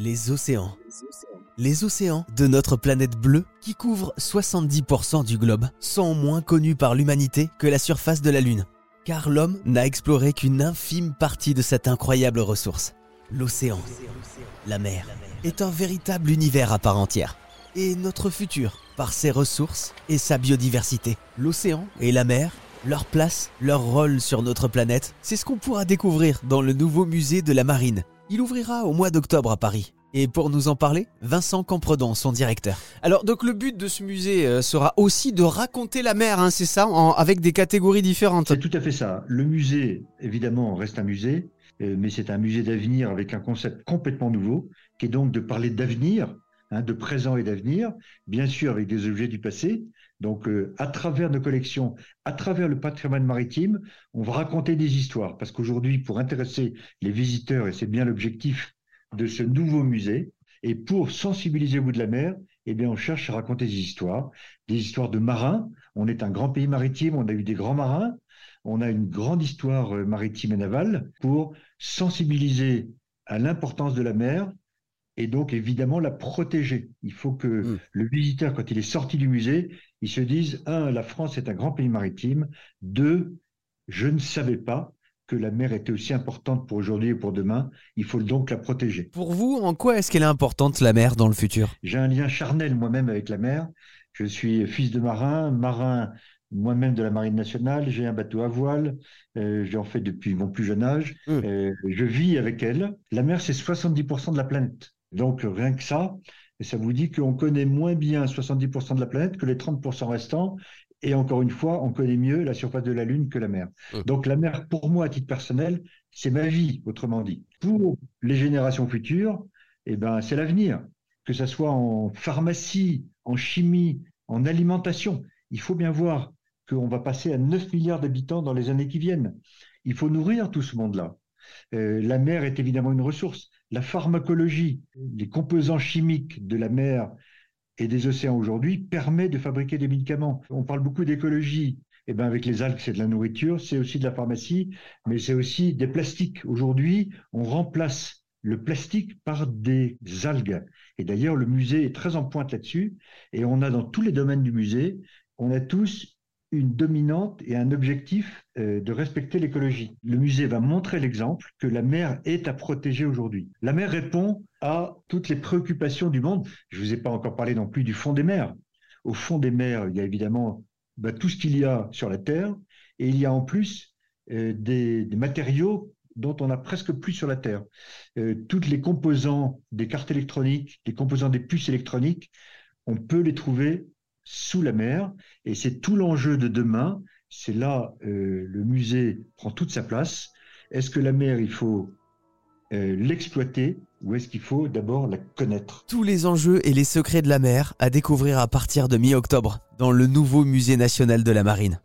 Les océans. Les océans de notre planète bleue, qui couvrent 70% du globe, sont moins connus par l'humanité que la surface de la Lune. Car l'homme n'a exploré qu'une infime partie de cette incroyable ressource. L'océan, la mer, est un véritable univers à part entière. Et notre futur, par ses ressources et sa biodiversité. L'océan et la mer leur place, leur rôle sur notre planète, c'est ce qu'on pourra découvrir dans le nouveau musée de la marine. Il ouvrira au mois d'octobre à Paris. Et pour nous en parler, Vincent Campredon, son directeur. Alors donc le but de ce musée euh, sera aussi de raconter la mer, hein, c'est ça, avec des catégories différentes. C'est tout à fait ça. Le musée, évidemment, reste un musée, euh, mais c'est un musée d'avenir avec un concept complètement nouveau, qui est donc de parler d'avenir, hein, de présent et d'avenir, bien sûr avec des objets du passé, donc, euh, à travers nos collections, à travers le patrimoine maritime, on va raconter des histoires. Parce qu'aujourd'hui, pour intéresser les visiteurs, et c'est bien l'objectif de ce nouveau musée, et pour sensibiliser au bout de la mer, eh bien, on cherche à raconter des histoires, des histoires de marins. On est un grand pays maritime, on a eu des grands marins, on a une grande histoire euh, maritime et navale pour sensibiliser à l'importance de la mer et donc évidemment la protéger. Il faut que mmh. le visiteur, quand il est sorti du musée, il se dise, un, la France est un grand pays maritime, deux, je ne savais pas que la mer était aussi importante pour aujourd'hui et pour demain, il faut donc la protéger. Pour vous, en quoi est-ce qu'elle est importante, la mer, dans le futur? J'ai un lien charnel moi-même avec la mer. Je suis fils de marin, marin moi-même de la Marine nationale, j'ai un bateau à voile, euh, j'en fais depuis mon plus jeune âge, mmh. euh, je vis avec elle. La mer, c'est 70% de la planète. Donc rien que ça, et ça vous dit qu'on connaît moins bien 70% de la planète que les 30% restants. Et encore une fois, on connaît mieux la surface de la Lune que la mer. Mmh. Donc la mer, pour moi, à titre personnel, c'est ma vie, autrement dit. Pour les générations futures, eh ben, c'est l'avenir. Que ce soit en pharmacie, en chimie, en alimentation. Il faut bien voir qu'on va passer à 9 milliards d'habitants dans les années qui viennent. Il faut nourrir tout ce monde-là. Euh, la mer est évidemment une ressource. La pharmacologie, les composants chimiques de la mer et des océans aujourd'hui permet de fabriquer des médicaments. On parle beaucoup d'écologie. Eh ben avec les algues, c'est de la nourriture, c'est aussi de la pharmacie, mais c'est aussi des plastiques. Aujourd'hui, on remplace le plastique par des algues. Et d'ailleurs, le musée est très en pointe là-dessus. Et on a dans tous les domaines du musée, on a tous une dominante et un objectif euh, de respecter l'écologie. Le musée va montrer l'exemple que la mer est à protéger aujourd'hui. La mer répond à toutes les préoccupations du monde. Je ne vous ai pas encore parlé non plus du fond des mers. Au fond des mers, il y a évidemment bah, tout ce qu'il y a sur la Terre et il y a en plus euh, des, matériaux dont on a presque plus sur la Terre. Euh, toutes les composants des cartes électroniques, les composants des puces électroniques, on peut les trouver sous la mer. Et c'est tout l'enjeu de demain. C'est là euh, le musée prend toute sa place. Est-ce que la mer, il faut euh, l'exploiter ou est-ce qu'il faut d'abord la connaître? Tous les enjeux et les secrets de la mer à découvrir à partir de mi-octobre dans le nouveau musée national de la marine.